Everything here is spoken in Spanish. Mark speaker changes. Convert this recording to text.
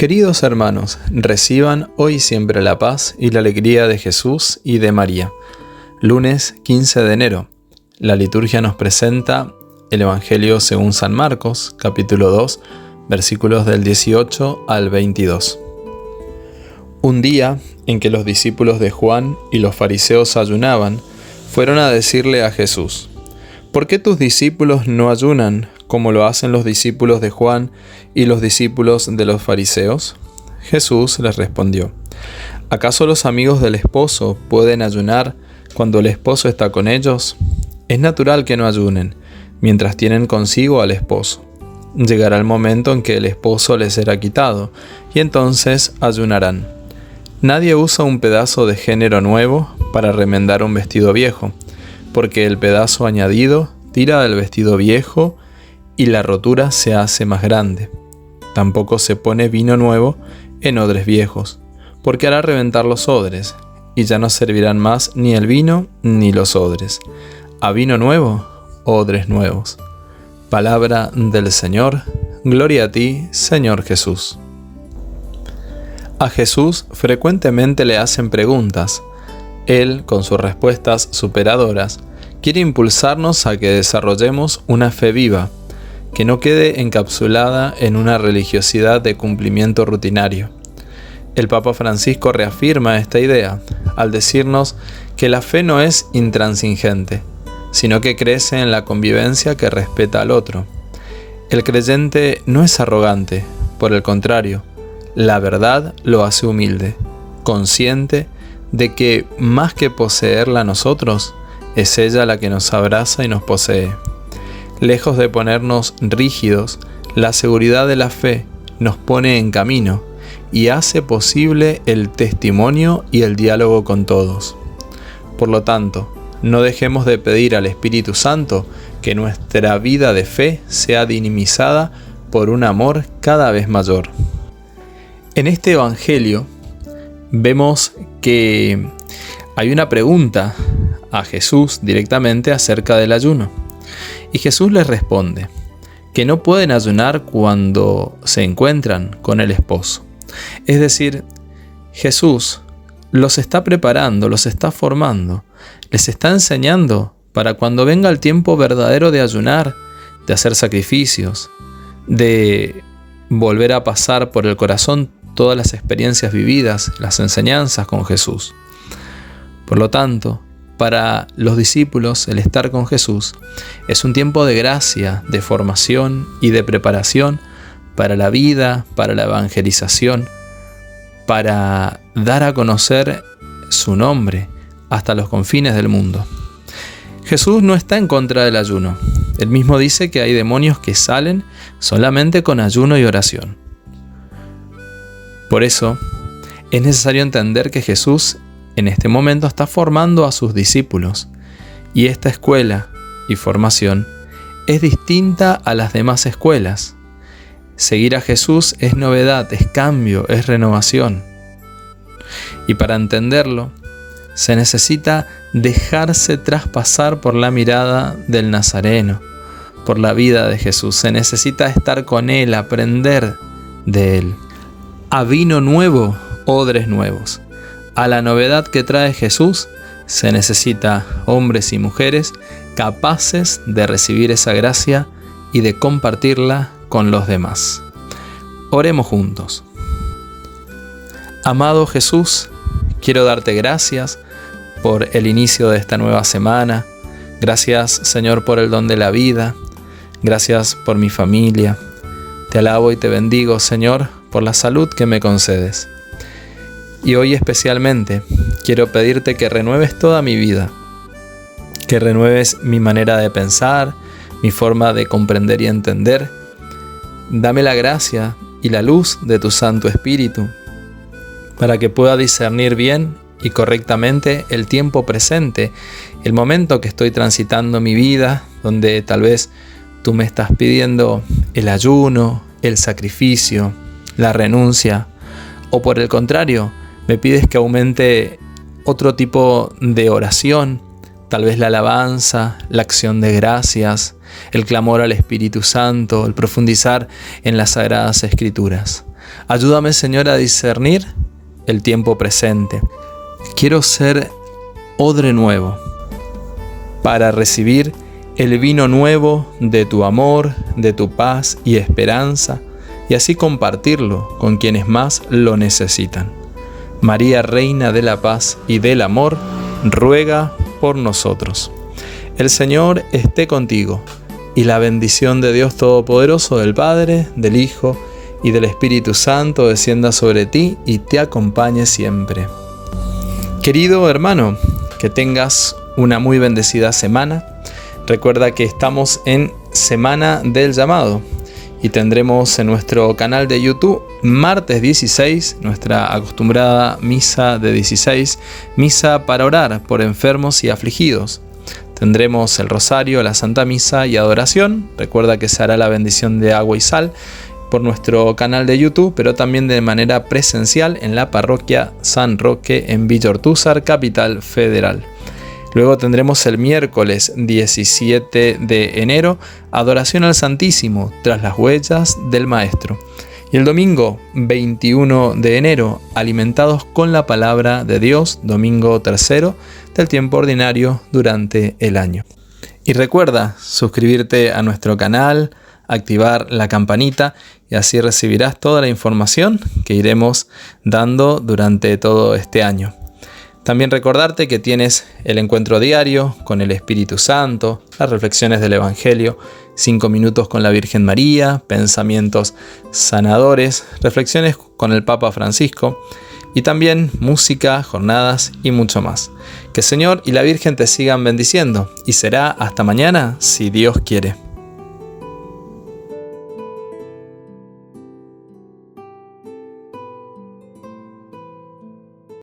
Speaker 1: Queridos hermanos, reciban hoy siempre la paz y la alegría de Jesús y de María. Lunes 15 de enero. La liturgia nos presenta el Evangelio según San Marcos, capítulo 2, versículos del 18 al 22. Un día en que los discípulos de Juan y los fariseos ayunaban, fueron a decirle a Jesús, ¿por qué tus discípulos no ayunan como lo hacen los discípulos de Juan y los discípulos de los fariseos? Jesús les respondió, ¿acaso los amigos del esposo pueden ayunar cuando el esposo está con ellos? Es natural que no ayunen, mientras tienen consigo al esposo. Llegará el momento en que el esposo les será quitado, y entonces ayunarán. Nadie usa un pedazo de género nuevo para remendar un vestido viejo, porque el pedazo añadido tira del vestido viejo y la rotura se hace más grande. Tampoco se pone vino nuevo en odres viejos, porque hará reventar los odres, y ya no servirán más ni el vino ni los odres. A vino nuevo, odres nuevos. Palabra del Señor, gloria a ti, Señor Jesús. A Jesús frecuentemente le hacen preguntas. Él, con sus respuestas superadoras, quiere impulsarnos a que desarrollemos una fe viva, que no quede encapsulada en una religiosidad de cumplimiento rutinario. El Papa Francisco reafirma esta idea al decirnos que la fe no es intransigente, sino que crece en la convivencia que respeta al otro. El creyente no es arrogante, por el contrario, la verdad lo hace humilde, consciente de que más que poseerla nosotros, es ella la que nos abraza y nos posee. Lejos de ponernos rígidos, la seguridad de la fe nos pone en camino y hace posible el testimonio y el diálogo con todos. Por lo tanto, no dejemos de pedir al Espíritu Santo que nuestra vida de fe sea dinamizada por un amor cada vez mayor. En este Evangelio vemos que hay una pregunta a Jesús directamente acerca del ayuno. Y Jesús les responde que no pueden ayunar cuando se encuentran con el esposo. Es decir, Jesús los está preparando, los está formando, les está enseñando para cuando venga el tiempo verdadero de ayunar, de hacer sacrificios, de volver a pasar por el corazón todas las experiencias vividas, las enseñanzas con Jesús. Por lo tanto, para los discípulos el estar con Jesús es un tiempo de gracia, de formación y de preparación para la vida, para la evangelización, para dar a conocer su nombre hasta los confines del mundo. Jesús no está en contra del ayuno. Él mismo dice que hay demonios que salen solamente con ayuno y oración. Por eso, es necesario entender que Jesús en este momento está formando a sus discípulos y esta escuela y formación es distinta a las demás escuelas. Seguir a Jesús es novedad, es cambio, es renovación. Y para entenderlo, se necesita dejarse traspasar por la mirada del Nazareno, por la vida de Jesús. Se necesita estar con Él, aprender de Él. A vino nuevo, odres nuevos. A la novedad que trae Jesús se necesita hombres y mujeres capaces de recibir esa gracia y de compartirla con los demás. Oremos juntos. Amado Jesús, quiero darte gracias por el inicio de esta nueva semana. Gracias Señor por el don de la vida. Gracias por mi familia. Te alabo y te bendigo Señor por la salud que me concedes. Y hoy especialmente quiero pedirte que renueves toda mi vida, que renueves mi manera de pensar, mi forma de comprender y entender. Dame la gracia y la luz de tu Santo Espíritu para que pueda discernir bien y correctamente el tiempo presente, el momento que estoy transitando mi vida, donde tal vez tú me estás pidiendo el ayuno, el sacrificio, la renuncia, o por el contrario, me pides que aumente otro tipo de oración, tal vez la alabanza, la acción de gracias, el clamor al Espíritu Santo, el profundizar en las sagradas escrituras. Ayúdame, Señor, a discernir el tiempo presente. Quiero ser odre nuevo para recibir el vino nuevo de tu amor, de tu paz y esperanza, y así compartirlo con quienes más lo necesitan. María, Reina de la Paz y del Amor, ruega por nosotros. El Señor esté contigo, y la bendición de Dios Todopoderoso, del Padre, del Hijo y del Espíritu Santo descienda sobre ti y te acompañe siempre. Querido hermano, que tengas una muy bendecida semana. Recuerda que estamos en Semana del Llamado y tendremos en nuestro canal de YouTube martes 16 nuestra acostumbrada misa de 16, misa para orar por enfermos y afligidos. Tendremos el rosario, la Santa Misa y adoración. Recuerda que se hará la bendición de agua y sal por nuestro canal de YouTube, pero también de manera presencial en la parroquia San Roque en Villa capital federal. Luego tendremos el miércoles 17 de enero, adoración al Santísimo tras las huellas del Maestro. Y el domingo 21 de enero, alimentados con la palabra de Dios, domingo tercero del tiempo ordinario durante el año. Y recuerda suscribirte a nuestro canal, activar la campanita y así recibirás toda la información que iremos dando durante todo este año. También recordarte que tienes el encuentro diario con el Espíritu Santo, las reflexiones del Evangelio, cinco minutos con la Virgen María, pensamientos sanadores, reflexiones con el Papa Francisco y también música, jornadas y mucho más. Que el Señor y la Virgen te sigan bendiciendo y será hasta mañana si Dios quiere.